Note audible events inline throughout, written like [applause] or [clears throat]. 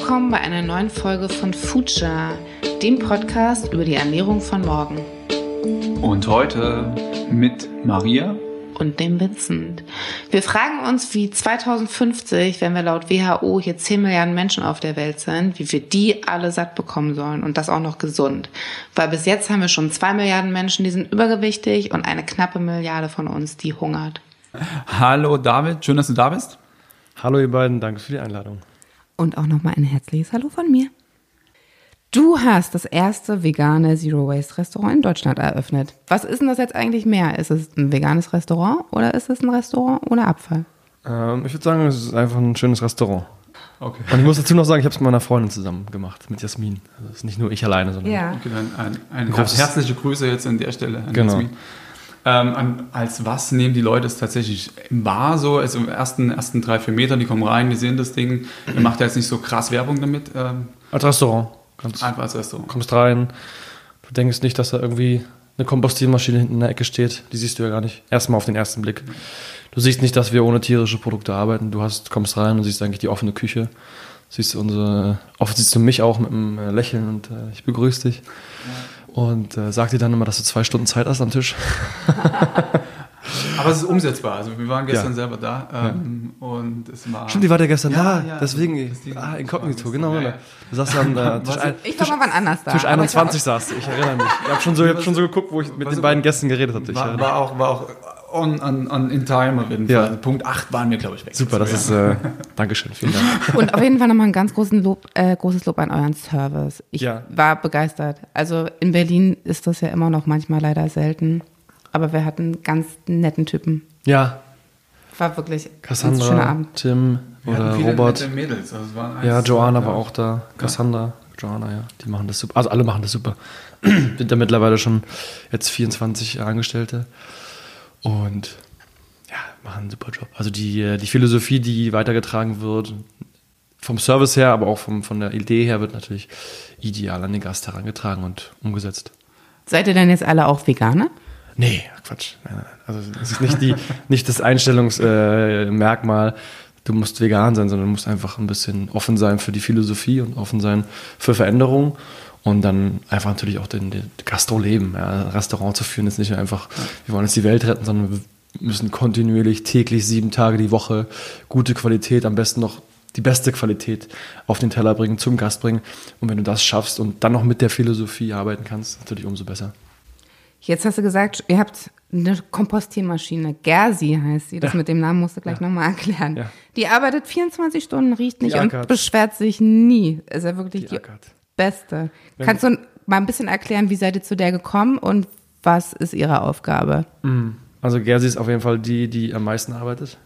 willkommen bei einer neuen Folge von Future, dem Podcast über die Ernährung von morgen. Und heute mit Maria und dem Vincent. Wir fragen uns, wie 2050, wenn wir laut WHO hier 10 Milliarden Menschen auf der Welt sind, wie wir die alle satt bekommen sollen und das auch noch gesund. Weil bis jetzt haben wir schon 2 Milliarden Menschen, die sind übergewichtig und eine knappe Milliarde von uns, die hungert. Hallo David, schön, dass du da bist. Hallo ihr beiden, danke für die Einladung. Und auch nochmal ein herzliches Hallo von mir. Du hast das erste vegane Zero Waste Restaurant in Deutschland eröffnet. Was ist denn das jetzt eigentlich mehr? Ist es ein veganes Restaurant oder ist es ein Restaurant ohne Abfall? Ähm, ich würde sagen, es ist einfach ein schönes Restaurant. Okay. Und ich muss dazu noch sagen, ich habe es mit meiner Freundin zusammen gemacht, mit Jasmin. Also das ist nicht nur ich alleine, sondern. Ja. Okay, dann ein, ein, ein herzliche Grüße jetzt an der Stelle an genau. Jasmin. Ähm, als was nehmen die Leute es tatsächlich wahr? So, also im ersten, ersten drei, vier Metern, die kommen rein, die sehen das Ding. [clears throat] Ihr macht ja jetzt nicht so krass Werbung damit. Ähm, als Restaurant. Ganz Einfach als Restaurant. Kommst rein, du denkst nicht, dass da irgendwie eine Kompostiermaschine hinten in der Ecke steht. Die siehst du ja gar nicht. Erstmal auf den ersten Blick. Du siehst nicht, dass wir ohne tierische Produkte arbeiten. Du hast, kommst rein und siehst eigentlich die offene Küche. Siehst unsere, oft siehst du mich auch mit einem äh, Lächeln und äh, ich begrüße dich. Und äh, sag dir dann immer, dass du zwei Stunden Zeit hast am Tisch. Aber es ist umsetzbar. Also wir waren gestern ja. selber da ähm, ja. und es war. Stimmt, die war ja gestern ja, da. deswegen. deswegen ah, Inkognito, genau. Ja, Du saßt dann äh, [laughs] Tisch ein, Ich wir waren anders da. Tisch 21 saß du, ich erinnere mich. Ich habe schon, so, hab schon so geguckt, wo ich mit den beiden Gästen geredet hatte. War, war, auch, war auch on, on, on in time auf jeden Fall. Ja. Also Punkt 8 waren wir, glaube ich, weg. Super, das ist. Äh, [laughs] Dankeschön, vielen Dank. [laughs] Und auf jeden Fall nochmal ein ganz großen Lob, äh, großes Lob an euren Service. Ich ja. war begeistert. Also in Berlin ist das ja immer noch manchmal leider selten. Aber wir hatten ganz netten Typen. Ja. War wirklich Cassandra, ein schöner Abend. Tim oder Robert. Mädels. Also ja, Joanna war auch da. Cassandra, ja. Joanna, ja. Die machen das super. Also alle machen das super. [clears throat] Sind da mittlerweile schon jetzt 24 Angestellte. Und ja, machen einen super Job. Also die, äh, die Philosophie, die weitergetragen wird, vom Service her, aber auch vom, von der Idee her, wird natürlich ideal an den Gast herangetragen und umgesetzt. Seid ihr denn jetzt alle auch Veganer? Nee, Quatsch. Also das ist nicht, die, [laughs] nicht das Einstellungsmerkmal, äh, du musst vegan sein, sondern du musst einfach ein bisschen offen sein für die Philosophie und offen sein für Veränderungen und dann einfach natürlich auch den, den Gastro-Leben. Ja. Restaurant zu führen ist nicht einfach, wir wollen jetzt die Welt retten, sondern wir müssen kontinuierlich, täglich, sieben Tage die Woche gute Qualität, am besten noch die beste Qualität auf den Teller bringen, zum Gast bringen. Und wenn du das schaffst und dann noch mit der Philosophie arbeiten kannst, natürlich umso besser. Jetzt hast du gesagt, ihr habt eine Kompostiermaschine. Gersi heißt sie. Das ja. mit dem Namen musst du gleich ja. nochmal erklären. Ja. Die arbeitet 24 Stunden, riecht nicht und beschwert sich nie. Ist ja wirklich die, die beste. Wenn Kannst du mal ein bisschen erklären, wie seid ihr zu der gekommen und was ist ihre Aufgabe? Mhm. Also Gersi ist auf jeden Fall die, die am meisten arbeitet.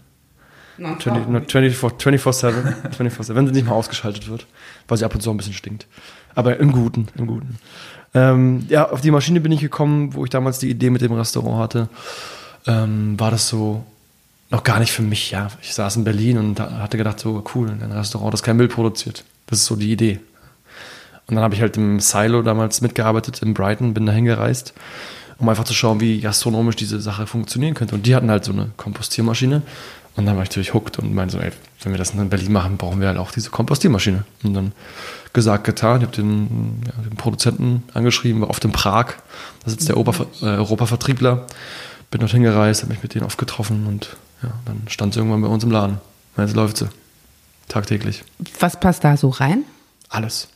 24-7, 24 [laughs] wenn sie nicht mal ausgeschaltet wird, weil sie ab und zu ein bisschen stinkt. Aber im Guten, im Guten. Ähm, ja, auf die Maschine bin ich gekommen, wo ich damals die Idee mit dem Restaurant hatte. Ähm, war das so noch gar nicht für mich, ja. Ich saß in Berlin und hatte gedacht, so cool, ein Restaurant, das kein Müll produziert. Das ist so die Idee. Und dann habe ich halt im Silo damals mitgearbeitet in Brighton, bin da hingereist, um einfach zu schauen, wie gastronomisch diese Sache funktionieren könnte. Und die hatten halt so eine Kompostiermaschine. Und dann war ich natürlich hooked und meinte so, ey, wenn wir das in Berlin machen, brauchen wir halt auch diese Kompostiermaschine. Und dann gesagt, getan. Ich habe den, ja, den, Produzenten angeschrieben, war oft in Prag. Da sitzt der Europa, äh, Europavertriebler. Bin dorthin gereist, habe mich mit denen oft getroffen und ja, dann stand sie irgendwann bei uns im Laden. Jetzt läuft sie. Tagtäglich. Was passt da so rein? Alles.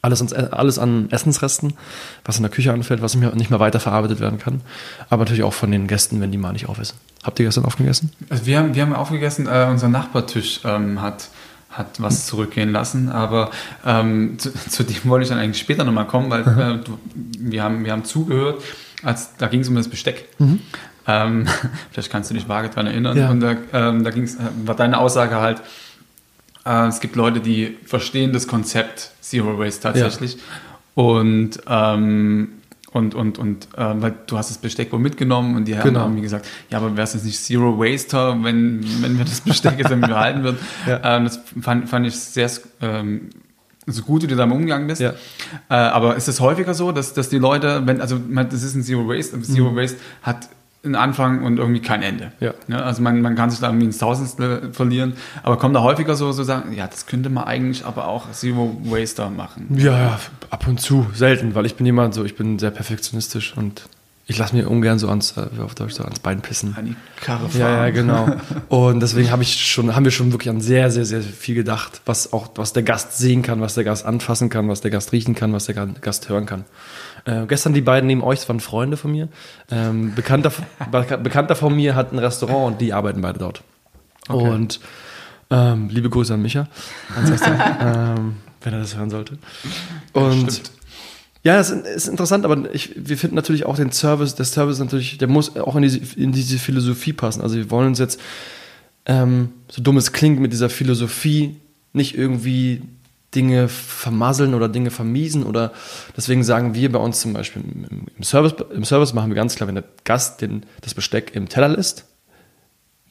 Alles, ans, alles an Essensresten, was in der Küche anfällt, was nicht mehr weiterverarbeitet werden kann. Aber natürlich auch von den Gästen, wenn die mal nicht aufessen. Habt ihr gestern aufgegessen? Also wir haben, wir haben aufgegessen, äh, unser Nachbartisch ähm, hat hat was zurückgehen lassen. Aber ähm, zu, [laughs] zu, dem wollte ich dann eigentlich später nochmal kommen, weil äh, du, wir, haben, wir haben zugehört, als, da ging es um das Besteck. Mhm. Ähm, [laughs] vielleicht kannst du dich vage daran erinnern. Ja. Und da, ähm, da ging's, äh, war deine Aussage halt, es gibt Leute, die verstehen das Konzept Zero Waste tatsächlich. Ja. Und ähm, und, und, und äh, weil du hast das Besteck wohl mitgenommen und die Herren genau. haben mir gesagt, ja, aber wäre es jetzt nicht Zero Waster, wenn, wenn wir das Besteck jetzt irgendwie behalten würden? [laughs] Ja. Ähm, das fand, fand ich sehr ähm, so gut, wie du damit umgegangen bist. Ja. Äh, aber ist es häufiger so, dass, dass die Leute, wenn, also das ist ein Zero Waste, Zero mhm. Waste hat ein Anfang und irgendwie kein Ende. Ja. ja also man, man kann sich da irgendwie ins Tausendstel verlieren, aber kommt da häufiger so, so sagen, ja, das könnte man eigentlich aber auch Zero Waster machen. Ja, ab und zu, selten, weil ich bin jemand so, ich bin sehr perfektionistisch und ich lasse mir ungern so ans, äh, auf Deutsch so ans Bein pissen. An die Karre fahren. Ja, ja, genau. [laughs] Und deswegen habe ich schon, haben wir schon wirklich an sehr, sehr, sehr viel gedacht, was auch, was der Gast sehen kann, was der Gast anfassen kann, was der Gast riechen kann, was der Gast hören kann. Äh, gestern die beiden neben euch, das waren Freunde von mir. Ähm, Bekannter, [laughs] Bekannter von mir hat ein Restaurant und die arbeiten beide dort. Okay. Und ähm, liebe Grüße an Micha, [laughs] ähm, wenn er das hören sollte. Und Stimmt. Ja, das ist interessant, aber ich, wir finden natürlich auch den Service, der Service natürlich, der muss auch in diese, in diese Philosophie passen. Also wir wollen uns jetzt, ähm, so dumm es klingt, mit dieser Philosophie nicht irgendwie Dinge vermasseln oder Dinge vermiesen oder deswegen sagen wir bei uns zum Beispiel im, Service, im Service machen wir ganz klar, wenn der Gast den, das Besteck im Teller lässt,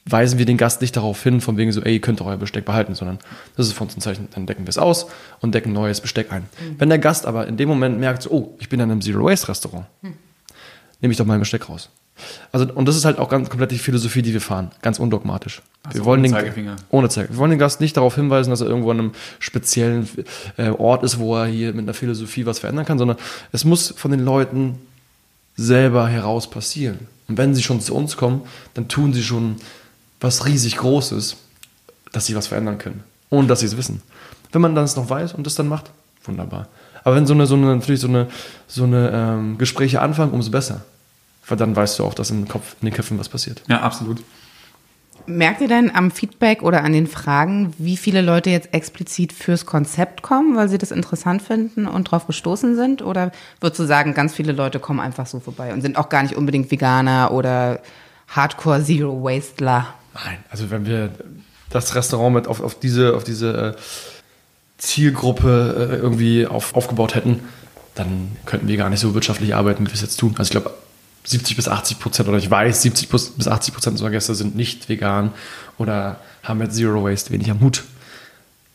weisen wir den Gast nicht darauf hin, von wegen so, ey, ihr könnt euer Besteck behalten, sondern das ist von uns ein Zeichen, dann decken wir es aus und decken neues Besteck ein. Mhm. Wenn der Gast aber in dem Moment merkt, so, oh, ich bin in einem Zero-Waste-Restaurant, mhm. nehme ich doch mein Besteck raus. Also, und das ist halt auch ganz komplett die Philosophie, die wir fahren, ganz undogmatisch. Also wir wollen ohne den, Zeigefinger. Ohne Zeigefinger. Wir wollen den Gast nicht darauf hinweisen, dass er irgendwo an einem speziellen äh, Ort ist, wo er hier mit einer Philosophie was verändern kann, sondern es muss von den Leuten selber heraus passieren. Und wenn sie schon zu uns kommen, dann tun sie schon was riesig Großes, dass sie was verändern können, ohne dass sie es wissen. Wenn man das noch weiß und das dann macht, wunderbar. Aber wenn so eine, so eine, natürlich so eine, so eine ähm, Gespräche anfangen, umso besser. Weil dann weißt du auch, dass im Kopf, in den Köpfen was passiert. Ja, absolut. Merkt ihr denn am Feedback oder an den Fragen, wie viele Leute jetzt explizit fürs Konzept kommen, weil sie das interessant finden und drauf gestoßen sind? Oder würdest du sagen, ganz viele Leute kommen einfach so vorbei und sind auch gar nicht unbedingt Veganer oder Hardcore Zero Wastler? Nein, also wenn wir das Restaurant mit auf, auf diese, auf diese äh, Zielgruppe äh, irgendwie auf, aufgebaut hätten, dann könnten wir gar nicht so wirtschaftlich arbeiten, wie wir es jetzt tun. Also ich glaube, 70 bis 80 Prozent oder ich weiß, 70 bis 80 Prozent unserer Gäste sind nicht vegan oder haben mit Zero Waste wenig am Hut.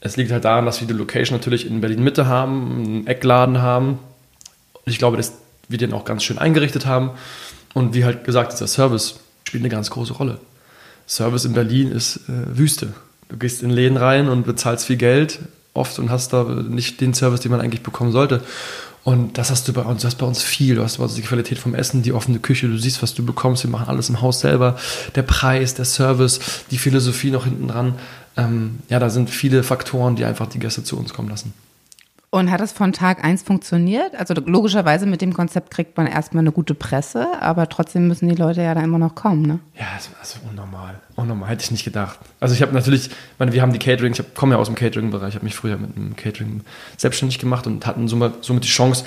Es liegt halt daran, dass wir die Location natürlich in Berlin Mitte haben, einen Eckladen haben. Ich glaube, dass wir den auch ganz schön eingerichtet haben. Und wie halt gesagt, dieser Service spielt eine ganz große Rolle. Service in Berlin ist äh, Wüste. Du gehst in Läden rein und bezahlst viel Geld oft und hast da nicht den Service, den man eigentlich bekommen sollte. Und das hast du bei uns, du hast bei uns viel. Du hast bei uns die Qualität vom Essen, die offene Küche, du siehst, was du bekommst. Wir machen alles im Haus selber. Der Preis, der Service, die Philosophie noch hinten dran. Ähm, ja, da sind viele Faktoren, die einfach die Gäste zu uns kommen lassen. Und hat das von Tag eins funktioniert? Also logischerweise mit dem Konzept kriegt man erstmal eine gute Presse, aber trotzdem müssen die Leute ja da immer noch kommen, ne? Ja, also, also unnormal. Unnormal, hätte ich nicht gedacht. Also ich habe natürlich, ich meine, wir haben die Catering, ich komme ja aus dem Catering-Bereich, ich habe mich früher mit dem Catering selbstständig gemacht und hatten somit, somit die Chance,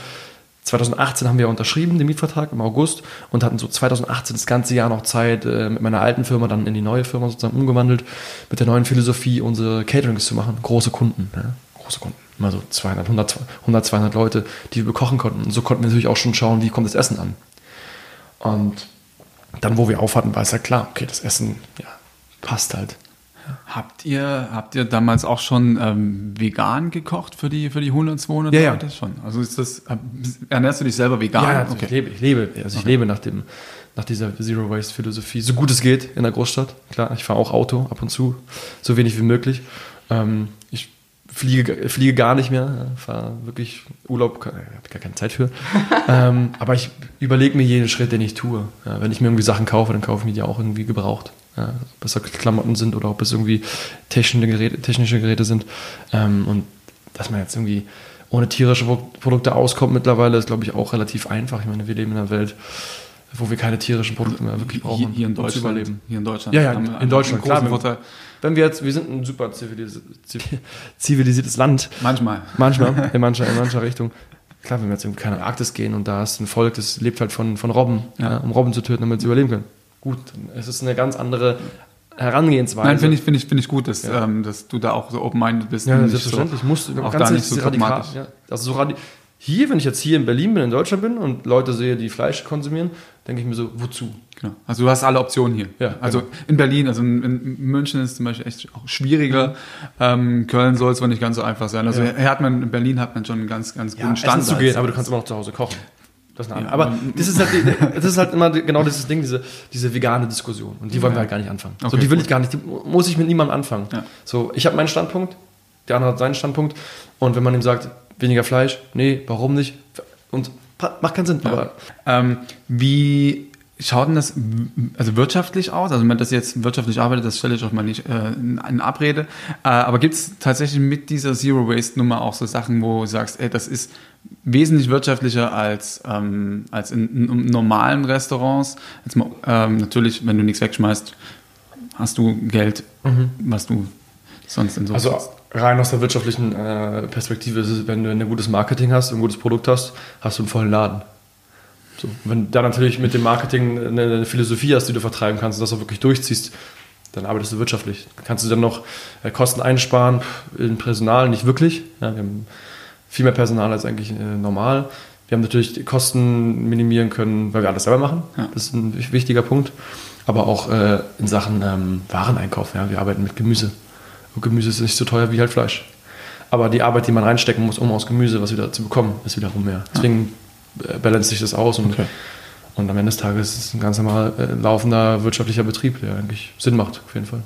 2018 haben wir unterschrieben, den Mietvertrag im August und hatten so 2018 das ganze Jahr noch Zeit, äh, mit meiner alten Firma dann in die neue Firma sozusagen umgewandelt, mit der neuen Philosophie unsere Caterings zu machen. Große Kunden, ja, große Kunden immer so 200, 100, 100, 200 Leute, die wir bekochen konnten. Und so konnten wir natürlich auch schon schauen, wie kommt das Essen an. Und dann, wo wir aufhatten, war es ja klar, okay, das Essen ja, passt halt. Habt ihr, habt ihr damals auch schon ähm, vegan gekocht für die, für die 100, 200 ja, Leute? Ja. schon. Also ist das, ernährst du dich selber vegan? Ja, also okay. ich lebe, ich lebe, also ich lebe nach dem, nach dieser Zero Waste Philosophie, so gut es geht in der Großstadt. Klar, ich fahre auch Auto ab und zu, so wenig wie möglich. Ähm, ich fliege, fliege gar nicht mehr, fahre wirklich Urlaub, habe gar keine Zeit für. [laughs] ähm, aber ich überlege mir jeden Schritt, den ich tue. Ja, wenn ich mir irgendwie Sachen kaufe, dann kaufe ich mir die auch irgendwie gebraucht. Ja, ob es Klamotten sind oder ob es irgendwie technische Geräte, technische Geräte sind. Ähm, und dass man jetzt irgendwie ohne tierische Produkte auskommt mittlerweile, ist, glaube ich, auch relativ einfach. Ich meine, wir leben in einer Welt, wo wir keine tierischen Produkte mehr wirklich brauchen. Hier, hier in Deutschland. Überleben. Hier in Deutschland. Ja, ja, in, in Deutschland, klar. Vorteil wenn wir jetzt, wir sind ein super zivilis [laughs] zivilisiertes Land. Manchmal. Manchmal, [laughs] in mancher, in mancher Richtung. Klar, wenn wir jetzt in keine Arktis gehen und da ist ein Volk, das lebt halt von, von Robben, ja. Ja, um Robben zu töten, damit sie überleben können. Gut, es ist eine ganz andere Herangehensweise. Nein, finde ich, finde ich, finde ich gut, dass, ja. ähm, dass du da auch so open-minded bist. Ja, selbstverständlich. So, musst du auch da nicht so radikal. Ja. Also so radikal hier, wenn ich jetzt hier in Berlin bin, in Deutschland bin und Leute sehe, die Fleisch konsumieren, denke ich mir so, wozu? Genau. Also du hast alle Optionen hier. Ja, also genau. in Berlin, also in, in, München ist es zum Beispiel echt auch schwieriger. Ähm, Köln soll es wohl nicht ganz so einfach sein. Also ja. hat man, in Berlin hat man schon einen ganz, ganz guten ja, Standard. zu gehen, aber du kannst immer noch zu Hause kochen. Das ist eine andere. Aber das ist, halt, das ist halt immer genau dieses Ding, diese, diese vegane Diskussion. Und die wollen wir halt gar nicht anfangen. Okay, so, die will ich gar nicht, die muss ich mit niemandem anfangen. Ja. So, ich habe meinen Standpunkt, der andere hat seinen Standpunkt. Und wenn man ihm sagt, weniger Fleisch, nee, warum nicht? Und macht keinen Sinn. Ja. Aber ähm, wie schaut denn das also wirtschaftlich aus? Also wenn man das jetzt wirtschaftlich arbeitet, das stelle ich auch mal nicht äh, in Abrede. Äh, aber gibt es tatsächlich mit dieser Zero Waste Nummer auch so Sachen, wo du sagst, ey, das ist wesentlich wirtschaftlicher als, ähm, als in, in, normalen Restaurants? Jetzt mal, ähm, natürlich, wenn du nichts wegschmeißt, hast du Geld, mhm. was du sonst in so Also rein aus der wirtschaftlichen äh, Perspektive ist es, wenn du ein gutes Marketing hast, ein gutes Produkt hast, hast du einen vollen Laden. So, wenn du da natürlich mit dem Marketing eine, eine, Philosophie hast, die du vertreiben kannst und das auch wirklich durchziehst, dann arbeitest du wirtschaftlich. Kannst du dann noch äh, Kosten einsparen in Personal? Nicht wirklich. Ja, wir haben viel mehr Personal als eigentlich äh, normal. Wir haben natürlich Kosten minimieren können, weil wir alles selber machen. Ja. Das ist ein wichtiger Punkt. Aber auch äh, in Sachen ähm, Wareneinkauf. Ja, wir arbeiten mit Gemüse. Und Gemüse ist nicht so teuer wie halt Fleisch. Aber die Arbeit, die man reinstecken muss, um aus Gemüse was wieder zu bekommen, ist wiederum mehr. Deswegen äh, balance sich das aus und, okay. und am Ende des Tages ist es ein ganz normal äh, laufender wirtschaftlicher Betrieb, der eigentlich Sinn macht, auf jeden Fall.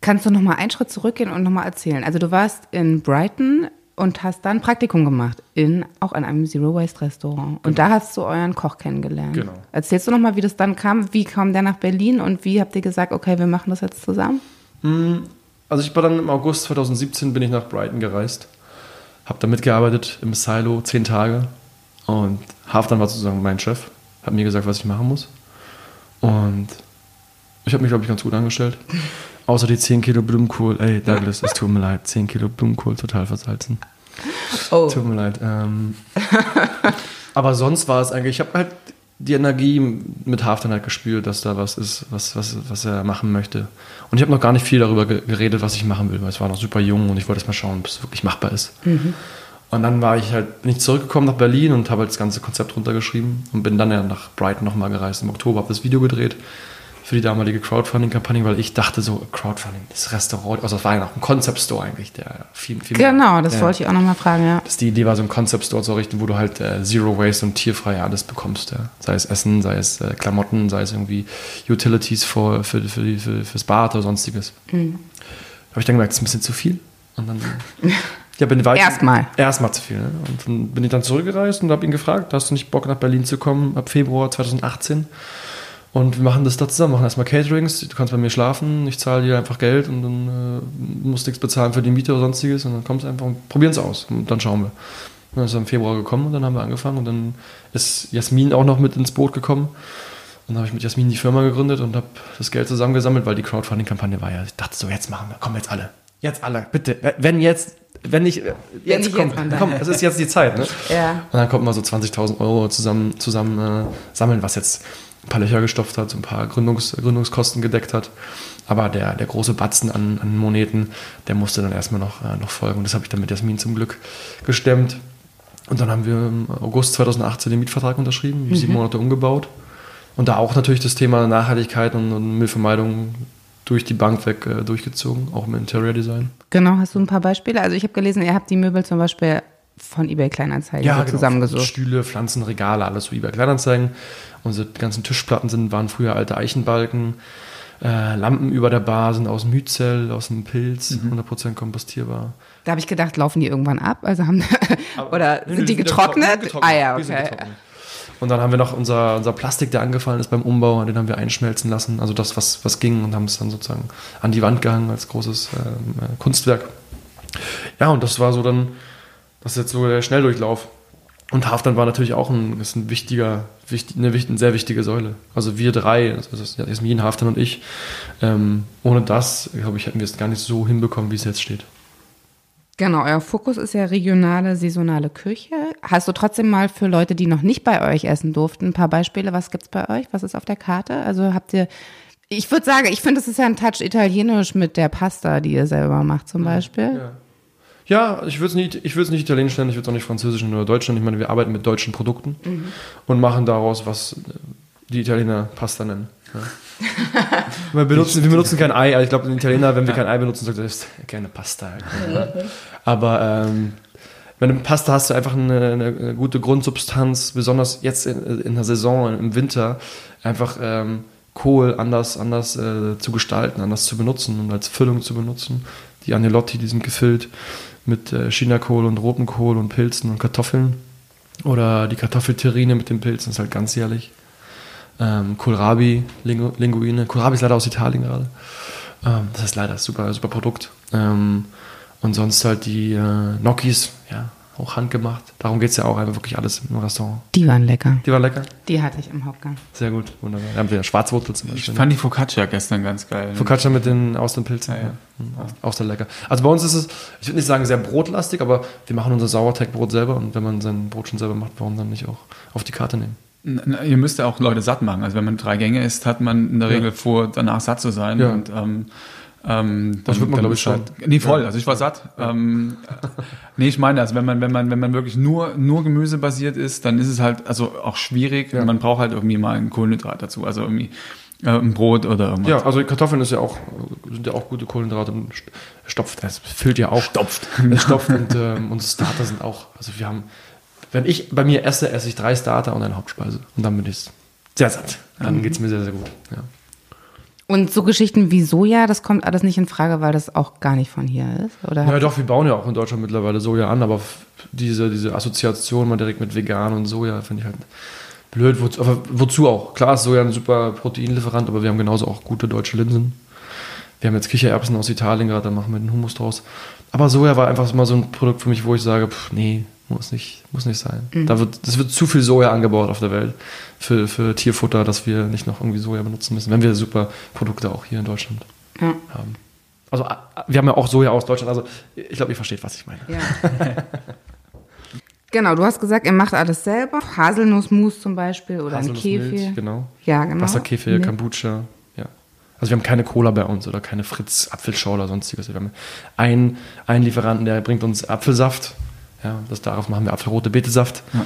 Kannst du nochmal einen Schritt zurückgehen und nochmal erzählen? Also du warst in Brighton und hast dann Praktikum gemacht in auch an einem Zero Waste Restaurant und genau. da hast du euren Koch kennengelernt. Genau. Erzählst du nochmal, wie das dann kam? Wie kam der nach Berlin und wie habt ihr gesagt, okay, wir machen das jetzt zusammen? Also ich war dann im August 2017 bin ich nach Brighton gereist, habe da mitgearbeitet im Silo zehn Tage und Halfdan war sozusagen mein Chef, hat mir gesagt, was ich machen muss. Und ich habe mich, glaube ich, ganz gut angestellt. [laughs] Außer die 10 Kilo Blumenkohl. Ey, Douglas, es tut mir leid. [laughs] 10 Kilo Blumenkohl total versalzen. Oh. Tut mir leid. Ähm, [laughs] aber sonst war es eigentlich, ich habe halt die Energie mit Halfdan halt gespürt, dass da was ist, was, was, was er machen möchte. Und ich habe noch gar nicht viel darüber geredet, was ich machen will, weil es war noch super jung und ich wollte erst mal schauen, ob es wirklich machbar ist. Mhm. Und dann war ich halt, bin ich zurückgekommen nach Berlin und habe halt das ganze Konzept runtergeschrieben und bin dann ja nach Brighton nochmal gereist im Oktober, habe das Video gedreht für die damalige Crowdfunding-Kampagne, weil ich dachte so, Crowdfunding, das Restaurant, also das war ja noch ein Concept-Store eigentlich, der viel, viel Genau, mehr, das ja, wollte ich auch nochmal fragen, ja. Das die Idee war, so ein Concept-Store zu errichten, wo du halt äh, Zero Waste und tierfrei alles bekommst, ja. Sei es Essen, sei es äh, Klamotten, sei es irgendwie Utilities für, für, für, für, fürs Bad oder sonstiges. Mhm. habe ich dann gemerkt, das ist ein bisschen zu viel. Und dann [laughs] Ja, bin weit. Erstmal. Erstmal zu viel. Ne? Und dann bin ich dann zurückgereist und habe ihn gefragt, hast du nicht Bock nach Berlin zu kommen ab Februar 2018? Und wir machen das da zusammen, machen erstmal Caterings, du kannst bei mir schlafen, ich zahle dir einfach Geld und dann äh, musst nichts bezahlen für die Miete oder sonstiges und dann kommst du einfach und probieren es aus und dann schauen wir. Und dann ist er im Februar gekommen und dann haben wir angefangen und dann ist Jasmin auch noch mit ins Boot gekommen. Und dann habe ich mit Jasmin die Firma gegründet und habe das Geld zusammengesammelt, weil die Crowdfunding-Kampagne war ja, ich dachte so, jetzt machen wir, komm jetzt alle. Jetzt alle, bitte. Wenn jetzt, wenn nicht, jetzt, wenn nicht komm, jetzt komm, es ist jetzt die Zeit. Ne? Ja. Und dann kommt mal so 20.000 Euro zusammen, zusammen äh, sammeln, was jetzt ein paar Löcher gestopft hat, so ein paar Gründungs, Gründungskosten gedeckt hat. Aber der, der große Batzen an, an Moneten, der musste dann erstmal noch, äh, noch folgen. Und das habe ich dann mit Jasmin zum Glück gestemmt. Und dann haben wir im August 2018 den Mietvertrag unterschrieben, mhm. sieben Monate umgebaut. Und da auch natürlich das Thema Nachhaltigkeit und, und Müllvermeidung durch die Bank weg äh, durchgezogen, auch im Interior Design. Genau, hast du ein paar Beispiele? Also ich habe gelesen, ihr habt die Möbel zum Beispiel von eBay Kleinanzeigen ja, genau, zusammengesucht. Stühle, Pflanzen, Regale, alles für eBay Kleinanzeigen. Unsere ganzen Tischplatten sind, waren früher alte Eichenbalken. Äh, Lampen über der Bar sind aus Myzel, aus dem Pilz, mhm. 100% kompostierbar. Da habe ich gedacht, laufen die irgendwann ab? Also haben [laughs] oder sind die, die getrocknet? getrocknet? Ah ja, okay. Und dann haben wir noch unser, unser Plastik, der angefallen ist beim Umbau, den haben wir einschmelzen lassen. Also das, was, was ging und haben es dann sozusagen an die Wand gehangen als großes ähm, äh, Kunstwerk. Ja, und das war so dann, das ist jetzt so der Schnelldurchlauf. Und Haftan war natürlich auch ein, ist ein wichtiger, wichtig, eine, eine, sehr wichtige Säule. Also wir drei, also Jasmin, Haftan und ich, ähm, ohne das, glaube ich, hätten wir es gar nicht so hinbekommen, wie es jetzt steht. Genau, euer Fokus ist ja regionale, saisonale Küche. Hast du trotzdem mal für Leute, die noch nicht bei euch essen durften, ein paar Beispiele? Was gibt's bei euch? Was ist auf der Karte? Also habt ihr, ich würde sagen, ich finde, es ist ja ein Touch italienisch mit der Pasta, die ihr selber macht zum Beispiel. Ja. Ja, ich würde es nicht, nicht Italienisch nennen, ich würde es auch nicht Französisch oder Deutsch nennen. Ich meine, wir arbeiten mit deutschen Produkten mhm. und machen daraus, was die Italiener Pasta nennen. Ja. [laughs] wir, benutzen, wir benutzen kein Ei. Also ich glaube, ein Italiener, wenn wir kein Ei benutzen, sagt er, ist keine Pasta. Aber ähm, wenn du Pasta hast du einfach eine, eine, gute Grundsubstanz, besonders jetzt in, in der Saison, im Winter, einfach ähm, Kohl anders, anders äh, zu gestalten, anders zu benutzen und als Füllung zu benutzen. Die Agnolotti, die sind gefüllt mit äh, Chinakohl und Rotenkohl und Pilzen und Kartoffeln. Oder die Kartoffelterrine mit den Pilzen ist halt ganzjährlich. Ähm, Kohlrabi, Lingu Linguine. Kohlrabi ist leider aus Italien gerade. Ähm, das ist leider super, super Produkt. Ähm, und sonst halt die äh, Gnocchis, ja, auch handgemacht. Darum geht es ja auch, einfach wirklich alles im Restaurant. Die waren lecker. Die waren lecker? Die hatte ich im Hauptgang. Sehr gut, wunderbar. Da haben wir Schwarzwurzel zum Beispiel. Ich fand die Focaccia gestern ganz geil. Focaccia mit den aus den Pilzen. Ja, ja. Mhm. Auch sehr lecker. Also bei uns ist es, ich würde nicht sagen sehr brotlastig, aber wir machen unser Sauerteigbrot selber und wenn man sein Brot schon selber macht, warum dann nicht auch auf die Karte nehmen? Na, ihr müsst ja auch Leute satt machen. Also wenn man drei Gänge isst, hat man in der Regel vor, danach satt zu sein. Ja. Und ähm, ähm, das wird man, glaube ich, schon. Halt, nee, voll. Also ich war satt. Ja. Ähm, nee, ich meine, also wenn man, wenn man, wenn man wirklich nur, nur gemüsebasiert ist, dann ist es halt also auch schwierig. Ja. Man braucht halt irgendwie mal einen Kohlenhydrat dazu. Also irgendwie äh, ein Brot oder irgendwas. Ja, also Kartoffeln ist ja auch, sind ja auch gute Kohlenhydrate und stopft. Das füllt ja auch. Stopft. Es stopft und ähm, unsere Starter sind auch, also wir haben, wenn ich bei mir esse, esse ich drei Starter und eine Hauptspeise. Und dann bin ich sehr satt. Dann mhm. geht es mir sehr, sehr gut. Ja. Und so Geschichten wie Soja, das kommt alles nicht in Frage, weil das auch gar nicht von hier ist? Oder ja, doch, wir bauen ja auch in Deutschland mittlerweile Soja an, aber diese, diese Assoziation mal direkt mit vegan und Soja finde ich halt blöd. Wozu, wozu auch? Klar ist Soja ein super Proteinlieferant, aber wir haben genauso auch gute deutsche Linsen. Wir haben jetzt Kichererbsen aus Italien gerade, da machen wir den Hummus draus. Aber Soja war einfach mal so ein Produkt für mich, wo ich sage, pff, nee, muss nicht, muss nicht sein. Mhm. Da wird, es wird zu viel Soja angebaut auf der Welt für, für Tierfutter, dass wir nicht noch irgendwie Soja benutzen müssen, wenn wir super Produkte auch hier in Deutschland ja. haben. Also wir haben ja auch Soja aus Deutschland, also ich glaube, ihr versteht, was ich meine. Ja. genau, du hast gesagt, ihr macht alles selber. Haselnussmus zum Beispiel oder ein Kefir. Genau. Ja, genau. Wasserkefir, Kombucha. Ja. Also wir haben keine Cola bei uns oder keine Fritz Apfelschau oder sonstiges. Wir haben einen, einen Lieferanten, der bringt uns Apfelsaft ja, das, darauf machen wir Apfelrote Betesaft. Ja.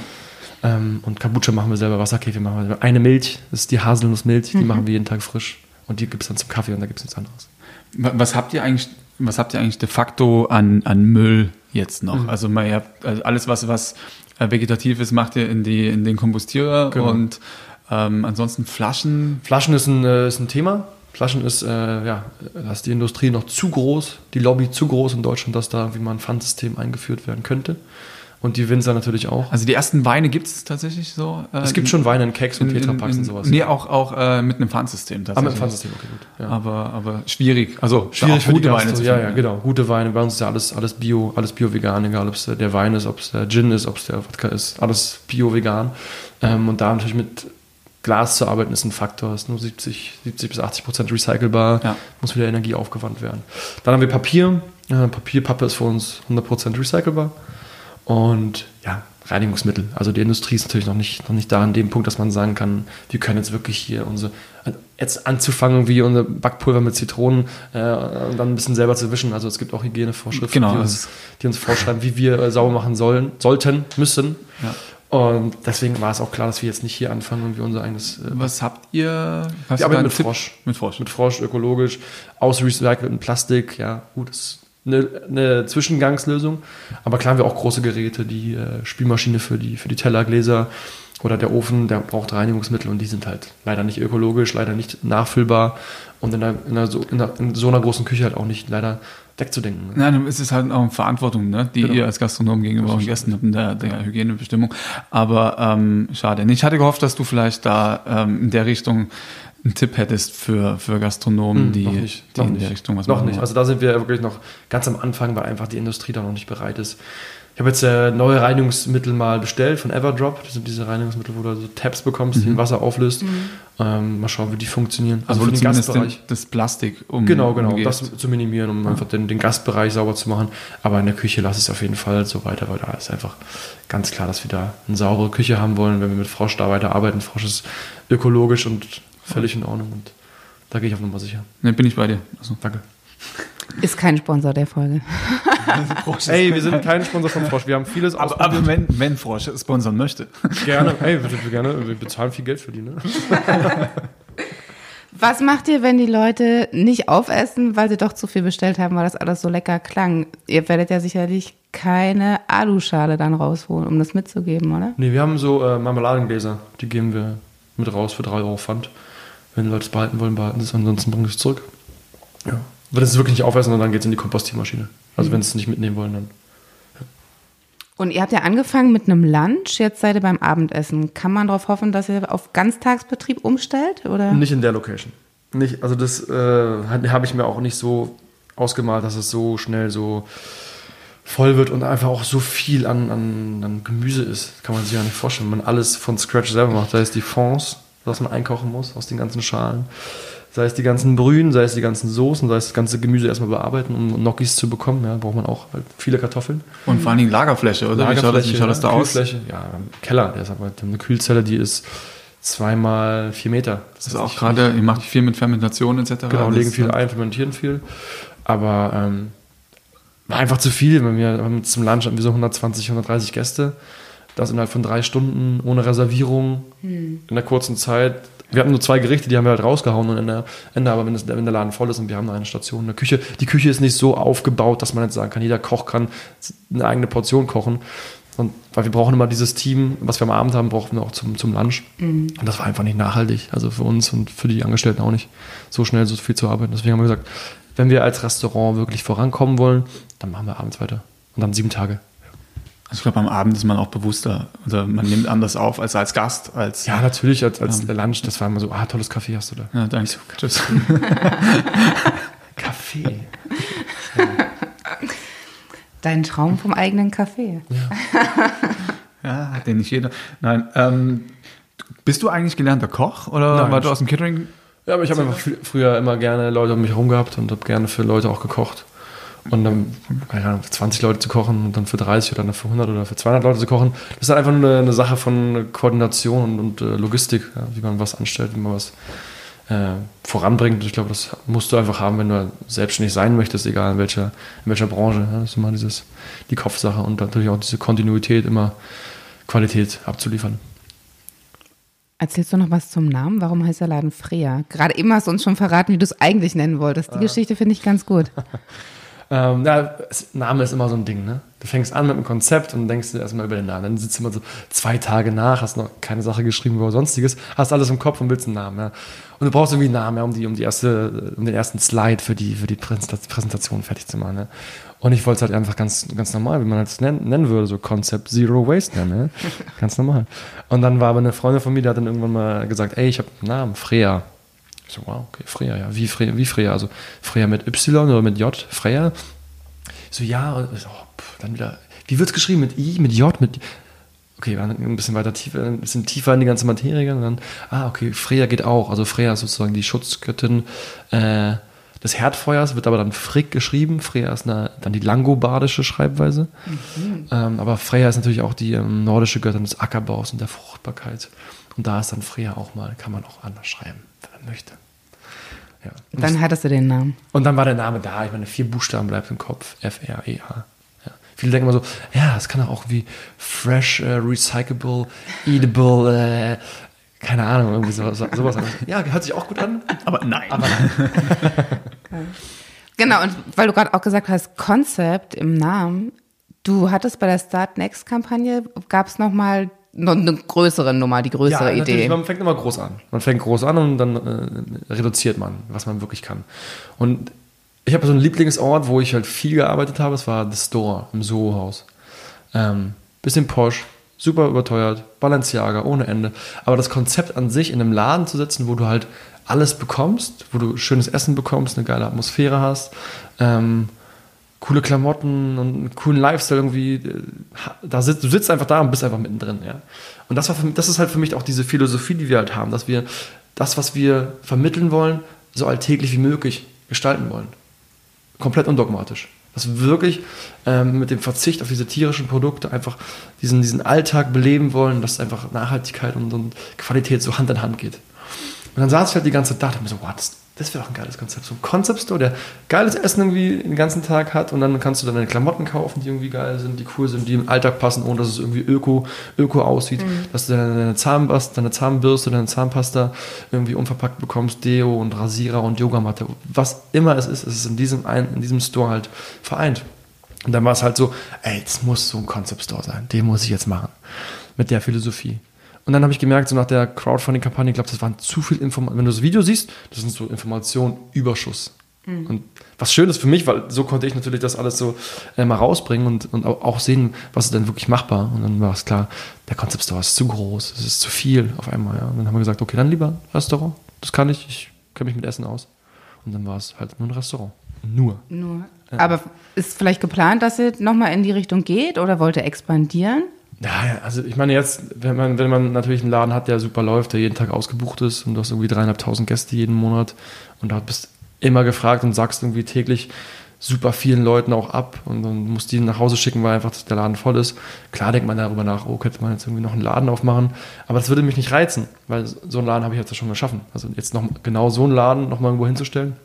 Ähm, und Kombucha machen wir selber, Wasserkäfer machen wir. Eine Milch, das ist die Haselnussmilch, die mhm. machen wir jeden Tag frisch. Und die gibt es dann zum Kaffee und da gibt es nichts anderes. Was habt ihr eigentlich, was habt ihr eigentlich de facto an, an Müll jetzt noch? Mhm. Also, man, ja, also alles, was, was äh, vegetativ ist, macht ihr in, die, in den Kompostierer genau. und ähm, ansonsten Flaschen. Flaschen ist ein, äh, ist ein Thema. Flaschen ist, äh, ja, ist die Industrie noch zu groß, die Lobby zu groß in Deutschland, dass da wie man ein Pfandsystem eingeführt werden könnte. Und die Winzer natürlich auch. Also die ersten Weine gibt es tatsächlich so? Äh, es gibt schon Weine in Keks und Tetrapacks und sowas. Nee, ja. auch, auch äh, mit einem Pfandsystem tatsächlich. Ah, mit einem Pfandsystem, okay, gut. Ja. Aber, aber schwierig. Also schwierig für gute Weine zu Ja, ja, genau. Gute Weine. Bei uns ist ja alles, alles Bio, alles Bio-Vegan, egal ob es der Wein ist, ob es der Gin ist, ob es der Wodka ist. Alles Bio-Vegan. Ähm, und da natürlich mit Glas zu arbeiten ist ein Faktor, ist nur 70, 70 bis 80 Prozent recycelbar, ja. muss wieder Energie aufgewandt werden. Dann haben wir Papier. Äh, Papierpappe ist für uns 100 Prozent recycelbar. Und ja, Reinigungsmittel. Also die Industrie ist natürlich noch nicht, noch nicht da an dem Punkt, dass man sagen kann, wir können jetzt wirklich hier unsere, jetzt anzufangen, wie unser Backpulver mit Zitronen äh, und dann ein bisschen selber zu wischen. Also es gibt auch Hygienevorschriften, genau. die, uns, die, uns, vorschreiben, wie wir äh, sauber machen sollen, sollten, müssen. Ja. Und deswegen war es auch klar, dass wir jetzt nicht hier anfangen und wir unser eigenes. Äh, was habt ihr? Was wir arbeiten mit Tipp? Frosch. Mit Frosch. Mit Frosch, ökologisch, aus recyceltem Plastik. Ja, gut, das ist eine, eine, Zwischengangslösung. Aber klar haben wir auch große Geräte, die äh, Spielmaschine für die, für die Teller, Gläser oder der Ofen, der braucht Reinigungsmittel und die sind halt leider nicht ökologisch, leider nicht nachfüllbar und in, der, in, der, in, der, in so einer großen Küche halt auch nicht leider wegzudenken. Ne? Nein, es ist halt auch eine Verantwortung, ne, die genau. ihr als Gastronom gegenüber euren Gästen habt in der, der Hygienebestimmung. Aber ähm, schade. Ich hatte gehofft, dass du vielleicht da ähm, in der Richtung einen Tipp hättest für, für Gastronomen, hm, die, noch nicht, die noch in der Richtung was noch machen. Noch nicht. Also da sind wir wirklich noch ganz am Anfang, weil einfach die Industrie da noch nicht bereit ist. Ich habe jetzt äh, neue Reinigungsmittel mal bestellt von Everdrop. Das sind diese Reinigungsmittel, wo du so Tabs bekommst, mhm. die in Wasser auflöst. Mhm. Ähm, mal schauen, wie die funktionieren. Also, also für den Gastbereich. Den, das Plastik um Genau, genau, umgeht. das zu minimieren, um ja. einfach den, den Gastbereich sauber zu machen. Aber in der Küche lasse ich es auf jeden Fall so weiter, weil da ist einfach ganz klar, dass wir da eine saubere Küche haben wollen, wenn wir mit Frosch da weiter arbeiten. Frosch ist ökologisch und völlig in Ordnung und da gehe ich auf Nummer sicher. Ne, bin ich bei dir. Also. Danke. Ist kein Sponsor der Folge. [laughs] Ey, wir sind kein Sponsor von Frosch. Wir haben vieles Aber, aber wenn, wenn Frosch sponsern möchte. Gerne. [laughs] Ey, bitte, gerne. Wir bezahlen viel Geld für die, ne? [laughs] Was macht ihr, wenn die Leute nicht aufessen, weil sie doch zu viel bestellt haben, weil das alles so lecker klang? Ihr werdet ja sicherlich keine Aluschale dann rausholen, um das mitzugeben, oder? Nee, wir haben so äh, Marmeladengläser, die geben wir mit raus für 3 Euro Pfand. Wenn die Leute es behalten wollen, behalten sie es, ansonsten bringen sie es zurück. Ja. Das ist wirklich nicht aufessen dann geht es in die Kompostiermaschine. Also mhm. wenn sie es nicht mitnehmen wollen, dann. Und ihr habt ja angefangen mit einem Lunch, jetzt seid ihr beim Abendessen. Kann man darauf hoffen, dass ihr auf Ganztagsbetrieb umstellt? Oder? Nicht in der Location. Nicht, also das äh, habe ich mir auch nicht so ausgemalt, dass es so schnell so voll wird und einfach auch so viel an, an, an Gemüse ist. Kann man sich ja nicht vorstellen. Wenn man alles von Scratch selber macht, sei es die Fonds, was man einkochen muss aus den ganzen Schalen, sei es die ganzen Brühen, sei es die ganzen Soßen, sei es das ganze Gemüse erstmal bearbeiten, um Gnocchis zu bekommen. Ja, braucht man auch halt viele Kartoffeln. Und vor allen Dingen Lagerfläche, oder? Lagerfläche, wie schaut das, wie schaut das da aus? Ja, Keller. Der ist aber eine Kühlzelle, die ist zweimal vier Meter. Das, das ist auch gerade, ihr macht viel mit Fermentation etc. Genau, legen viel ein, fermentieren viel. Aber ähm, war einfach zu viel. Wenn wir zum Lunch hatten wir so 120, 130 Gäste. Das innerhalb von drei Stunden ohne Reservierung hm. in der kurzen Zeit. Wir hatten nur zwei Gerichte, die haben wir halt rausgehauen und Ende, Ende aber wenn, das, wenn der Laden voll ist und wir haben noch eine Station, eine Küche, die Küche ist nicht so aufgebaut, dass man jetzt sagen kann, jeder Koch kann eine eigene Portion kochen. Und weil wir brauchen immer dieses Team, was wir am Abend haben, brauchen wir auch zum, zum Lunch. Mhm. Und das war einfach nicht nachhaltig. Also für uns und für die Angestellten auch nicht, so schnell so viel zu arbeiten. Deswegen haben wir gesagt, wenn wir als Restaurant wirklich vorankommen wollen, dann machen wir abends weiter. Und dann sieben Tage. Also ich glaube, am Abend ist man auch bewusster oder man nimmt anders auf als als Gast. Als, ja, natürlich, als, als ähm, Lunch, das war immer so, ah, tolles Kaffee hast du da. Ja, danke. Tschüss. [laughs] Kaffee. Dein Traum vom eigenen Kaffee. Ja, ja hat den nicht jeder. Nein, ähm, bist du eigentlich gelernter Koch oder Nein, war du aus dem Catering? Ja, aber ich habe einfach früher immer gerne Leute um mich herum gehabt und habe gerne für Leute auch gekocht. Und dann, keine Ahnung, für 20 Leute zu kochen und dann für 30 oder dann für 100 oder für 200 Leute zu kochen, das ist halt einfach nur eine, eine Sache von Koordination und, und äh, Logistik, ja, wie man was anstellt, wie man was äh, voranbringt. Ich glaube, das musst du einfach haben, wenn du selbstständig sein möchtest, egal in welcher, in welcher Branche. Ja, das ist immer dieses, die Kopfsache und natürlich auch diese Kontinuität, immer Qualität abzuliefern. Erzählst du noch was zum Namen? Warum heißt der Laden Freya? Gerade eben hast du uns schon verraten, wie du es eigentlich nennen wolltest. Die ah. Geschichte finde ich ganz gut. [laughs] Ähm, ja, Name ist immer so ein Ding, ne? Du fängst an mit einem Konzept und denkst dir erstmal über den Namen. Dann sitzt du immer so zwei Tage nach, hast noch keine Sache geschrieben oder sonstiges, hast alles im Kopf und willst einen Namen, ja. Und du brauchst irgendwie einen Namen, ja, um, die, um, die erste, um den ersten Slide für die, für die Präsentation fertig zu machen, ne? Und ich wollte es halt einfach ganz, ganz normal, wie man es nennen, nennen würde, so Concept Zero Waste nennen, ja? [laughs] ganz normal. Und dann war aber eine Freundin von mir, die hat dann irgendwann mal gesagt, ey, ich habe einen Namen, Freya. Ich so, wow, okay, Freya, ja. Wie Freya? Wie Freya? Also Freya mit Y oder mit J? Freya? So, ja, und so, pff, dann wieder, wie wird es geschrieben? Mit I, mit J, mit. Okay, dann ein bisschen weiter tiefer, ein bisschen tiefer in die ganze Materie. Und dann, ah, okay, Freya geht auch. Also Freya ist sozusagen die Schutzgöttin äh, des Herdfeuers, wird aber dann Frick geschrieben. Freya ist eine, dann die langobardische Schreibweise. Mhm. Ähm, aber Freya ist natürlich auch die ähm, nordische Göttin des Ackerbaus und der Fruchtbarkeit. Und da ist dann Freya auch mal, kann man auch anders schreiben möchte. Ja. Dann hattest du den Namen. Und dann war der Name da. Ich meine, vier Buchstaben bleibt im Kopf. F-R-E-H. Ja. Viele denken immer so, ja, das kann auch wie fresh, uh, recyclable, eatable, äh, keine Ahnung, irgendwie so, so, sowas. Ja, hört sich auch gut an. Aber nein. Aber nein. [laughs] genau, und weil du gerade auch gesagt hast, Konzept im Namen, du hattest bei der Start Next Kampagne, gab es nochmal noch eine größere Nummer, die größere ja, Idee. Man fängt immer groß an. Man fängt groß an und dann äh, reduziert man, was man wirklich kann. Und ich habe so einen Lieblingsort, wo ich halt viel gearbeitet habe. Es war The Store im Soho-Haus. Ähm, bisschen posch, super überteuert, Balenciaga ohne Ende. Aber das Konzept an sich in einem Laden zu setzen, wo du halt alles bekommst, wo du schönes Essen bekommst, eine geile Atmosphäre hast, ähm, coole Klamotten und einen coolen Lifestyle irgendwie. Äh, da sitzt, du sitzt einfach da und bist einfach mittendrin, ja. Und das, war für, das ist halt für mich auch diese Philosophie, die wir halt haben, dass wir das, was wir vermitteln wollen, so alltäglich wie möglich gestalten wollen. Komplett undogmatisch. Wir wirklich ähm, mit dem Verzicht auf diese tierischen Produkte einfach diesen, diesen Alltag beleben wollen, dass einfach Nachhaltigkeit und, und Qualität so Hand in Hand geht. Und dann saß ich halt die ganze Zeit da und mir so, wow, das, Das wäre auch ein geiles Konzept. So ein Concept Store, der geiles Essen irgendwie den ganzen Tag hat und dann kannst du dann deine Klamotten kaufen, die irgendwie geil sind, die cool sind, die im Alltag passen, ohne dass es irgendwie öko, öko aussieht. Mhm. Dass du deine, Zahnbürste, deine Zahnbürste, deine Zahnpasta irgendwie unverpackt bekommst, Deo und Rasierer und Yogamatte. Was immer es ist, es ist in diesem, in diesem Store halt vereint. Und dann war es halt so, ey, es muss so ein Concept Store sein. Den muss ich jetzt machen. Mit der Philosophie. Und dann habe ich gemerkt, so nach der Crowdfunding-Kampagne, ich glaube, das waren zu viel Informationen. Wenn du das Video siehst, das sind so Informationen Überschuss. Mhm. Und was schön ist für mich, weil so konnte ich natürlich das alles so äh, mal rausbringen und, und auch sehen, was ist denn wirklich machbar. Und dann war es klar, der Concept Store ist zu groß, es ist zu viel auf einmal. Ja. Und dann haben wir gesagt, okay, dann lieber Restaurant. Das kann ich, ich kenne mich mit Essen aus. Und dann war es halt nur ein Restaurant. Nur. Nur. Ja. Aber ist vielleicht geplant, dass ihr nochmal in die Richtung geht oder wollt ihr expandieren? Ja, also ich meine jetzt, wenn man, wenn man natürlich einen Laden hat, der super läuft, der jeden Tag ausgebucht ist und du hast irgendwie dreieinhalbtausend Gäste jeden Monat und da bist immer gefragt und sagst irgendwie täglich super vielen Leuten auch ab und dann musst die nach Hause schicken, weil einfach der Laden voll ist. Klar denkt man darüber nach, oh, könnte man jetzt irgendwie noch einen Laden aufmachen, aber das würde mich nicht reizen, weil so einen Laden habe ich jetzt schon geschaffen. Also jetzt noch genau so einen Laden nochmal irgendwo hinzustellen,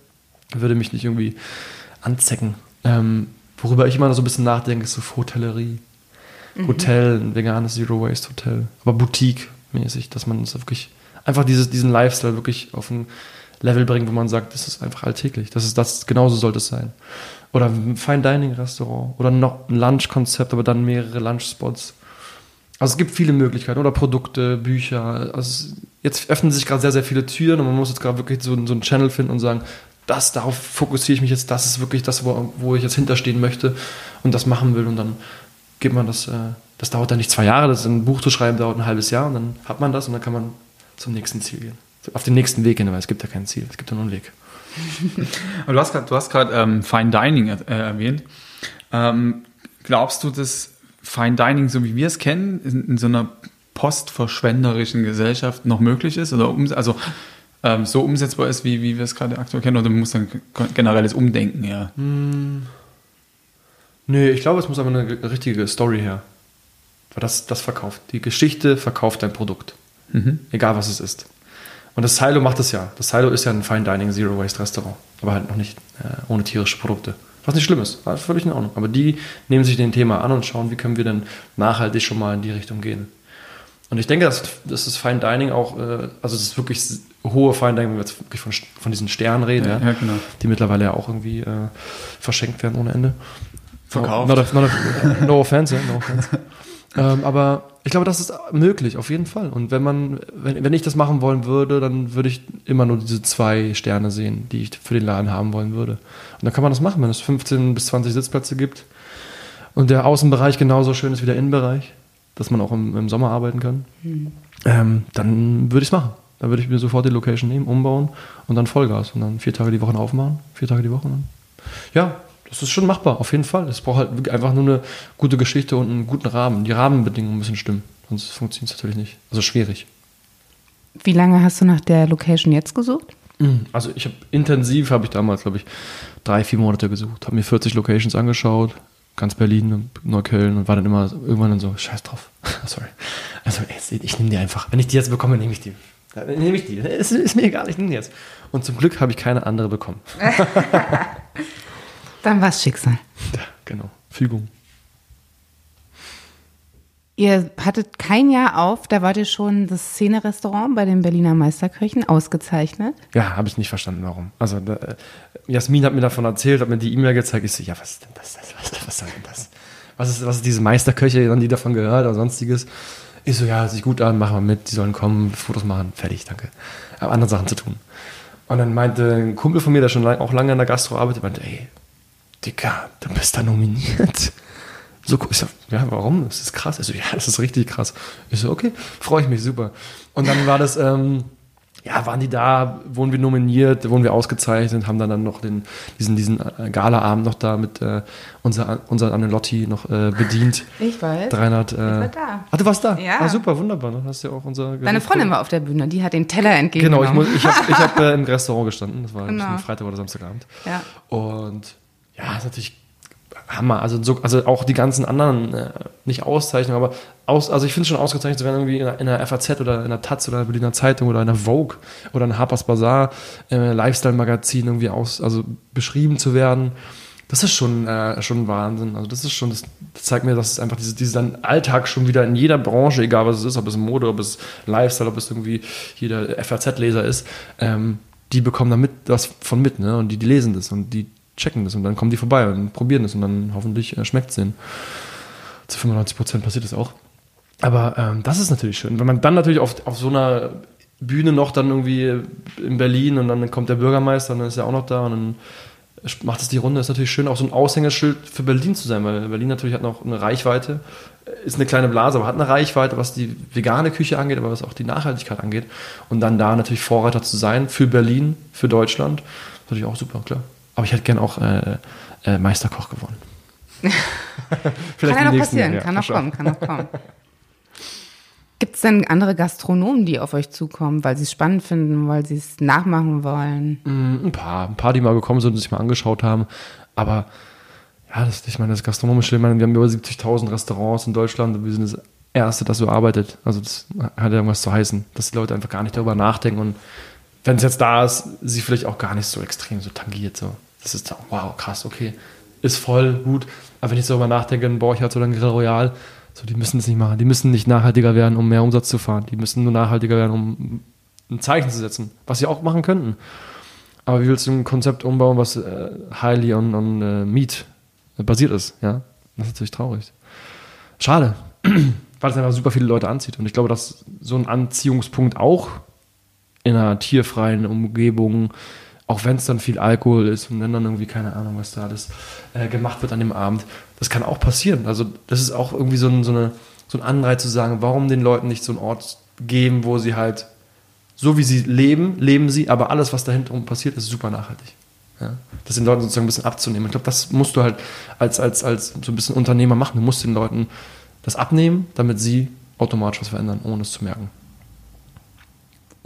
würde mich nicht irgendwie anzecken. Ähm, worüber ich immer so ein bisschen nachdenke, ist so Hotellerie mhm. Hotel, ein veganes Zero Waste Hotel, aber Boutique-mäßig, dass man es wirklich einfach dieses, diesen Lifestyle wirklich auf ein Level bringt, wo man sagt, das ist einfach alltäglich. Das ist das, genauso sollte es sein. Oder ein Fine Dining Restaurant oder noch ein Lunch-Konzept, aber dann mehrere Lunch-Spots. Also es gibt viele Möglichkeiten oder Produkte, Bücher. Also jetzt öffnen sich gerade sehr, sehr viele Türen und man muss jetzt gerade wirklich so, so einen Channel finden und sagen, das, darauf fokussiere ich mich jetzt, das ist wirklich das, wo, wo ich jetzt hinterstehen möchte und das machen will und dann gibt man das, äh, das dauert dann nicht zwei Jahre, das ein Buch zu schreiben dauert ein halbes Jahr und dann hat man das und dann kann man zum nächsten Ziel gehen. Auf den nächsten Weg hin, weil es gibt ja kein Ziel, es gibt ja nur einen Weg. [laughs] Aber du hast gerade ähm, Fine Dining äh, erwähnt. Ähm, glaubst du, dass Fine Dining, so wie wir es kennen, in, in so einer postverschwenderischen Gesellschaft noch möglich ist? Oder um, also ähm, so umsetzbar ist, wie, wie wir es gerade aktuell kennen? Oder muss dann generelles Umdenken ja? Hm. Nee, ich glaube, es muss aber eine richtige Story her. Weil das, das verkauft. Die Geschichte verkauft dein Produkt. Mhm. Egal was es ist. Und das Silo macht es ja. Das Silo ist ja ein Fine Dining Zero Waste Restaurant. Aber halt noch nicht äh, ohne tierische Produkte. Was nicht schlimm ist. War völlig in Ordnung. Aber die nehmen sich den Thema an und schauen, wie können wir denn nachhaltig schon mal in die Richtung gehen. Und ich denke, dass, dass das Fine Dining auch, äh, also das ist wirklich hohe Fine Dining, wenn wir jetzt wirklich von, von diesen Sternen reden, ja, ja, genau. die mittlerweile ja auch irgendwie äh, verschenkt werden ohne Ende. Verkauft. No, not a, not a, no offense, ja, no offense. ähm, aber ich glaube, das ist möglich, auf jeden Fall. Und wenn man, wenn, wenn ich das machen wollen würde, dann würde ich immer nur diese zwei Sterne sehen, die ich für den Laden haben wollen würde. Und dann kann man das machen, wenn es 15 bis 20 Sitzplätze gibt und der Außenbereich genauso schön ist wie der Innenbereich, dass man auch im, im Sommer arbeiten kann, mhm. ähm, dann würde ich es machen. Dann würde ich mir sofort die Location nehmen, umbauen und dann Vollgas und dann vier Tage die Woche aufmachen, vier Tage die Woche. Ja, das ist schon machbar, auf jeden Fall. Es braucht halt einfach nur eine gute Geschichte und einen guten Rahmen. Die Rahmenbedingungen müssen stimmen, sonst funktioniert es natürlich nicht. Also schwierig. Wie lange hast du nach der Location jetzt gesucht? Hm, also ich habe intensiv, habe ich damals, glaube ich, drei, vier Monate gesucht. Habe mir 40 Locations angeschaut, ganz Berlin, Neukölln und war dann immer irgendwann dann so, scheiß drauf. [laughs] Sorry. Also ich nehme die einfach. Wenn ich die jetzt bekomme, nehme ich die. Nehme ich die. Es ist mir egal, ich nehme die jetzt. Und zum Glück habe ich keine andere bekommen. [laughs] [laughs] Dann war es Schicksal. Ja, genau. Fügung. Ihr hattet kein Jahr auf, da wart ihr schon das Szene-Restaurant bei den Berliner Meisterköchen ausgezeichnet. Ja, habe ich nicht verstanden, warum. Also da, äh, Jasmin hat mir davon erzählt, hat mir die E-Mail gezeigt. Ich so, ja, was ist denn das? Was, was soll denn das? Was ist, was ist diese Meisterköche, die davon gehört oder sonstiges? Ich so, ja, sich gut an, machen wir mit, die sollen kommen, Fotos machen, fertig, danke. Habe andere Sachen zu tun. Und dann meinte ein Kumpel von mir, der schon lang, auch lange in der Gastro arbeitet, meinte, ey, Digga, du bist da nominiert. So, ich so, ja, warum? Das ist krass. Ich so, ja, [laughs] das ist richtig krass. Ich so, okay, freue ich mich, super. Und dann war das, ähm, ja, waren die da, wurden wir nominiert, wurden wir ausgezeichnet, haben dann, dann noch den, diesen, diesen äh, Gala-Abend noch da mit äh, unser, unser Annelotti noch äh, bedient. Ich weiß. 300, äh, ich war da. Ach, du warst da? Ja. Ah, super, wunderbar. Dann hast du ja auch unser Deine Freundin war auf der Bühne, die hat den Teller entgegengenommen. Genau, ich, ich habe ich hab, äh, im [laughs] Restaurant gestanden. Das war genau. Freitag oder Samstagabend. Ja. Und ja, ist natürlich Hammer. Also, so, also auch die ganzen anderen, äh, nicht Auszeichnungen, aber aus, also ich finde es schon ausgezeichnet zu werden, irgendwie in einer, in einer, FAZ oder in der Taz oder in der Berliner Zeitung oder in der Vogue oder in Harper's Bazaar, äh, Lifestyle-Magazin irgendwie aus, also beschrieben zu werden. Das ist schon, äh, schon Wahnsinn. Also das ist schon, das, das zeigt mir, dass es einfach diese, diesen Alltag schon wieder in jeder Branche, egal was es ist, ob es Mode, ob es Lifestyle, ob es irgendwie jeder FAZ-Leser ist, ähm, die bekommen da mit, was von mit, ne? Und die, die lesen das und die checken das und dann kommen die vorbei und probieren das und dann hoffentlich äh, schmeckt es denen. Zu 95 Prozent passiert das auch. Aber ähm, das ist natürlich schön. Wenn man dann natürlich auf, auf so einer Bühne noch dann irgendwie in Berlin und dann kommt der Bürgermeister und dann ist er auch noch da und dann macht es die Runde. Ist natürlich schön, auch so ein Aushängeschild für Berlin zu sein, weil Berlin natürlich hat noch eine Reichweite, ist eine kleine Blase, aber hat eine Reichweite, was die vegane Küche angeht, aber was auch die Nachhaltigkeit angeht. Und dann da natürlich Vorreiter zu sein für Berlin, für Deutschland, ist natürlich auch super, klar. Aber ich hätte gern auch äh, äh, Meisterkoch gewonnen. [laughs] kann ja noch passieren, Jahr. kann noch kommen, kann noch kommen. [laughs] Gibt es denn andere Gastronomen, die auf euch zukommen, weil sie es spannend finden, weil sie es nachmachen wollen? Mm, ein paar, ein paar, die mal gekommen sind und sich mal angeschaut haben. Aber ja, das, ich meine, das Gastronomische, ich meine, wir haben über 70.000 Restaurants in Deutschland und wir sind das Erste, das so arbeitet. Also das hat ja irgendwas zu heißen, dass die Leute einfach gar nicht darüber nachdenken und wenn es jetzt da ist, sie vielleicht auch gar nicht so extrem so tangiert. So. Das ist so, wow, krass, okay. Ist voll gut. Aber wenn ich so darüber nachdenke, dann ich halt so einen Grill Royal. So, die müssen es nicht machen. Die müssen nicht nachhaltiger werden, um mehr Umsatz zu fahren. Die müssen nur nachhaltiger werden, um ein Zeichen zu setzen, was sie auch machen könnten. Aber wie willst du ein Konzept umbauen, was äh, highly on, on uh, Meat basiert ist? Ja, das ist natürlich traurig. Schade, [clears throat] weil es einfach super viele Leute anzieht. Und ich glaube, dass so ein Anziehungspunkt auch in einer tierfreien Umgebung auch wenn es dann viel Alkohol ist und wenn dann irgendwie keine Ahnung, was da alles äh, gemacht wird an dem Abend, das kann auch passieren. Also das ist auch irgendwie so ein, so, eine, so ein Anreiz zu sagen, warum den Leuten nicht so einen Ort geben, wo sie halt so wie sie leben, leben sie, aber alles, was dahinter passiert, ist super nachhaltig. Ja? Das den Leuten sozusagen ein bisschen abzunehmen. Ich glaube, das musst du halt als, als, als so ein bisschen Unternehmer machen. Du musst den Leuten das abnehmen, damit sie automatisch was verändern, ohne es zu merken.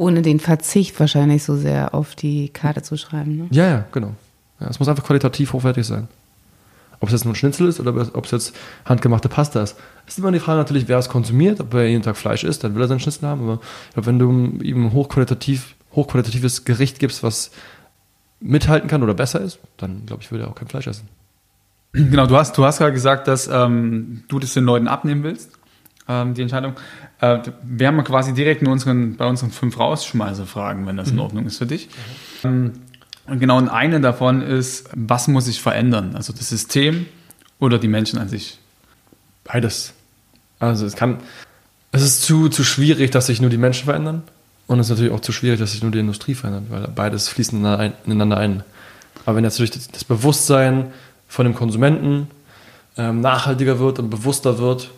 Ohne den Verzicht wahrscheinlich so sehr auf die Karte zu schreiben. Ne? Ja, ja, genau. Ja, es muss einfach qualitativ hochwertig sein. Ob es jetzt nur ein Schnitzel ist oder ob es jetzt handgemachte Pasta ist. Ist immer die Frage natürlich, wer es konsumiert. Ob er jeden Tag Fleisch isst, dann will er seinen Schnitzel haben. Aber ich glaube, wenn du ihm hochqualitativ, hochqualitatives Gericht gibst, was mithalten kann oder besser ist, dann glaube ich, würde er auch kein Fleisch essen. Genau, du hast, du hast gerade gesagt, dass ähm, du das den Leuten abnehmen willst ähm, die Entscheidung. Äh, wir haben quasi direkt in unseren, bei unseren fünf Rausschmeißer-Fragen, wenn das in mhm. Ordnung ist für dich. Mhm. und genau, und eine davon ist, was muss sich verändern? Also das System oder die Menschen an sich? Beides. Also es kann, es ist zu, zu schwierig, dass sich nur die Menschen verändern. Und es ist natürlich auch zu schwierig, dass sich nur die Industrie verändert, weil beides fließt ineinander ein. Aber wenn jetzt durch das Bewusstsein von dem Konsumenten ähm, nachhaltiger wird und bewusster wird,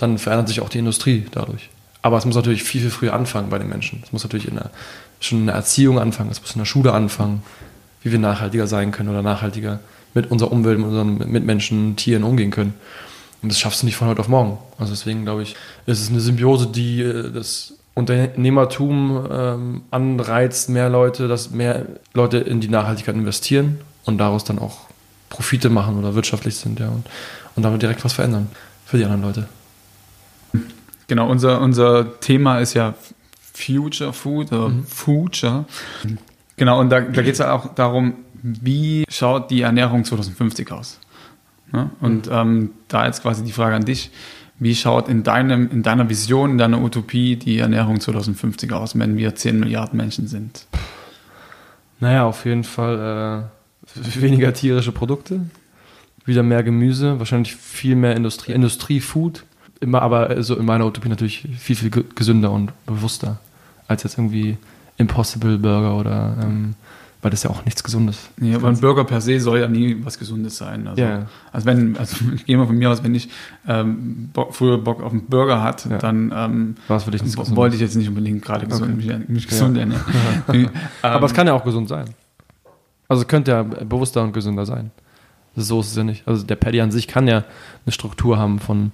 dann verändert sich auch die Industrie dadurch. Aber es muss natürlich viel, viel früher anfangen bei den Menschen. Es muss natürlich in der, schon in der Erziehung anfangen, es muss in der Schule anfangen, wie wir nachhaltiger sein können oder nachhaltiger mit unserer Umwelt, mit unseren Mitmenschen, Tieren umgehen können. Und das schaffst du nicht von heute auf morgen. Also deswegen glaube ich, ist es eine Symbiose, die äh, das Unternehmertum ähm, anreizt, mehr Leute, dass mehr Leute in die Nachhaltigkeit investieren und daraus dann auch Profite machen oder wirtschaftlich sind, ja, und, und damit direkt was verändern für die anderen Leute. Genau, unser, unser Thema ist ja Future Food oder mhm. Future. Genau, und da, da geht es ja auch darum, wie schaut die Ernährung 2050 aus? Ne? Und mhm. ähm, da jetzt quasi die Frage an dich, wie schaut in, deinem, in deiner Vision, in deiner Utopie die Ernährung 2050 aus, wenn wir 10 Milliarden Menschen sind? Naja, auf jeden Fall äh, weniger tierische Produkte, wieder mehr Gemüse, wahrscheinlich viel mehr Industrie, Industriefood immer aber so in meiner Utopie natürlich viel, viel gesünder und bewusster als jetzt irgendwie Impossible Burger oder ähm, weil das ja auch nichts Gesundes. Ja, aber ein Burger per se soll ja nie was Gesundes sein. Also, yeah. also wenn, also [laughs] ich gehe mal von mir aus, wenn ich ähm, Bock, früher Bock auf einen Burger hat, ja. dann ähm, für dich wollte ich jetzt nicht unbedingt gerade gesund, okay. mich, mich gesund ja. ernähren. [laughs] [laughs] aber es kann ja auch gesund sein. Also es könnte ja bewusster und gesünder sein. So ist es ja nicht. Also der Paddy an sich kann ja eine Struktur haben von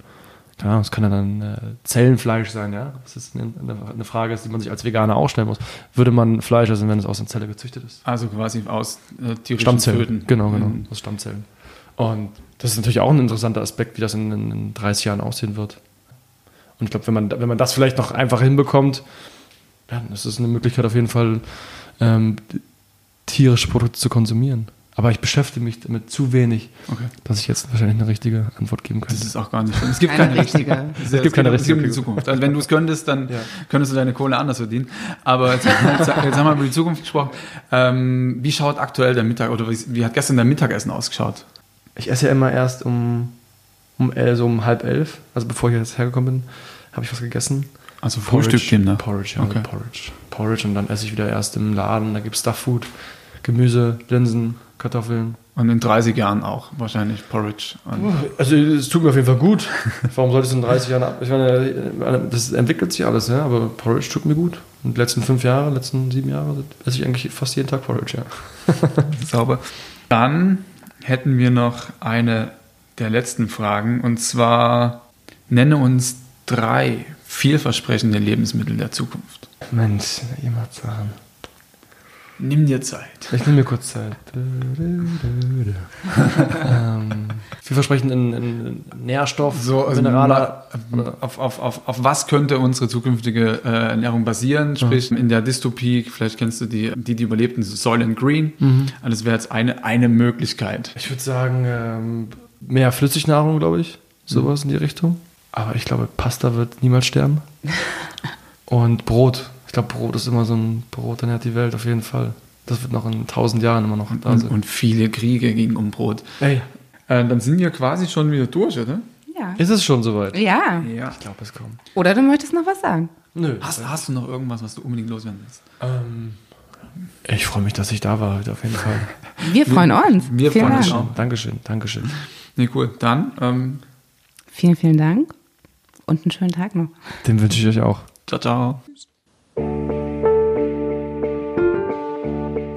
ja, das kann ja dann äh, Zellenfleisch sein, ja. Das ist eine, eine, Frage, die man sich als Veganer auch stellen muss. Würde man Fleisch essen, wenn es aus einer Zelle gezüchtet ist? Also quasi aus äh, tierischen Stammzellen. Föten. Genau, genau, mhm. aus Stammzellen. Und das ist natürlich auch ein interessanter Aspekt, wie das in, in 30 Jahren aussehen wird. Und ich glaube, wenn man, wenn man das vielleicht noch einfach hinbekommt, dann ist es eine Möglichkeit auf jeden Fall, ähm, tierische Produkte zu konsumieren. Aber ich beschäftige mich damit zu wenig, okay. dass ich jetzt wahrscheinlich eine richtige Antwort geben könnte. Das ist auch gar nicht schlimm. Es gibt keine, keine richtige. Es, es gibt keine richtige. Es gibt die Zukunft. Also wenn du es könntest, dann ja. könntest du deine Kohle anders verdienen. Aber jetzt, jetzt, jetzt haben wir über die Zukunft gesprochen. Ähm, wie schaut aktuell der Mittag oder wie, wie, hat gestern dein Mittagessen ausgeschaut? Ich esse ja immer erst um, um, äh, so um halb elf. Also bevor ich jetzt hergekommen bin, habe ich was gegessen. Also Frühstück, ne? Porridge, ja, okay. Porridge. Porridge und dann esse ich wieder erst im Laden. Da gibt es Stuff Food, Gemüse, Linsen, Kartoffeln. Und in 30 Jahren auch wahrscheinlich Porridge. Also es tut mir auf jeden Fall gut. [laughs] Warum sollte es in 30 Jahren ab? Ich meine, das entwickelt sich alles, ja, aber Porridge tut mir gut. Und die letzten fünf Jahre, letzten sieben Jahre esse ich eigentlich fast jeden Tag Porridge, ja. [laughs] Sauber. Dann hätten wir noch eine der letzten Fragen und zwar nenne uns drei vielversprechende Lebensmittel der Zukunft. Mensch, immer Sachen. Nimm dir Zeit. Ich nehme mir kurz Zeit. ähm, vielversprechend in, in Nährstoff, so, also Minerale. Auf, auf, auf, auf was könnte unsere zukünftige äh, Ernährung basieren? Sprich, mhm. in der Dystopie, vielleicht kennst du die, die, die überlebten, Soylent Green. Mhm. Das wäre jetzt eine, eine Möglichkeit. Ich würde sagen, ähm, mehr Flüssignahrung, glaube ich. Sowas mhm. in die Richtung. Aber ich glaube, Pasta wird niemals sterben. Und Brot. Ich glaube, Brot ist immer so ein Brot, ernährt die Welt auf jeden Fall. Das wird noch in tausend Jahren immer noch da sein. Und, viele Kriege gingen um Brot. Ey. Äh, dann sind wir quasi schon wieder durch, oder? Ja. Ist es schon soweit? Ja. ja. Ich glaube, es kommt. Oder du möchtest noch was sagen? Nö. Hast, hast du noch irgendwas, was du unbedingt loswerden willst? Ähm, ich freue mich, dass ich da war heute auf jeden Fall. [laughs] Wir freuen uns. Wir vielen freuen uns auch. Dankeschön, Dankeschön. Nee, cool. Dann. Ähm, vielen, vielen Dank und einen schönen Tag noch. Den wünsche ich euch auch. Ciao, ciao.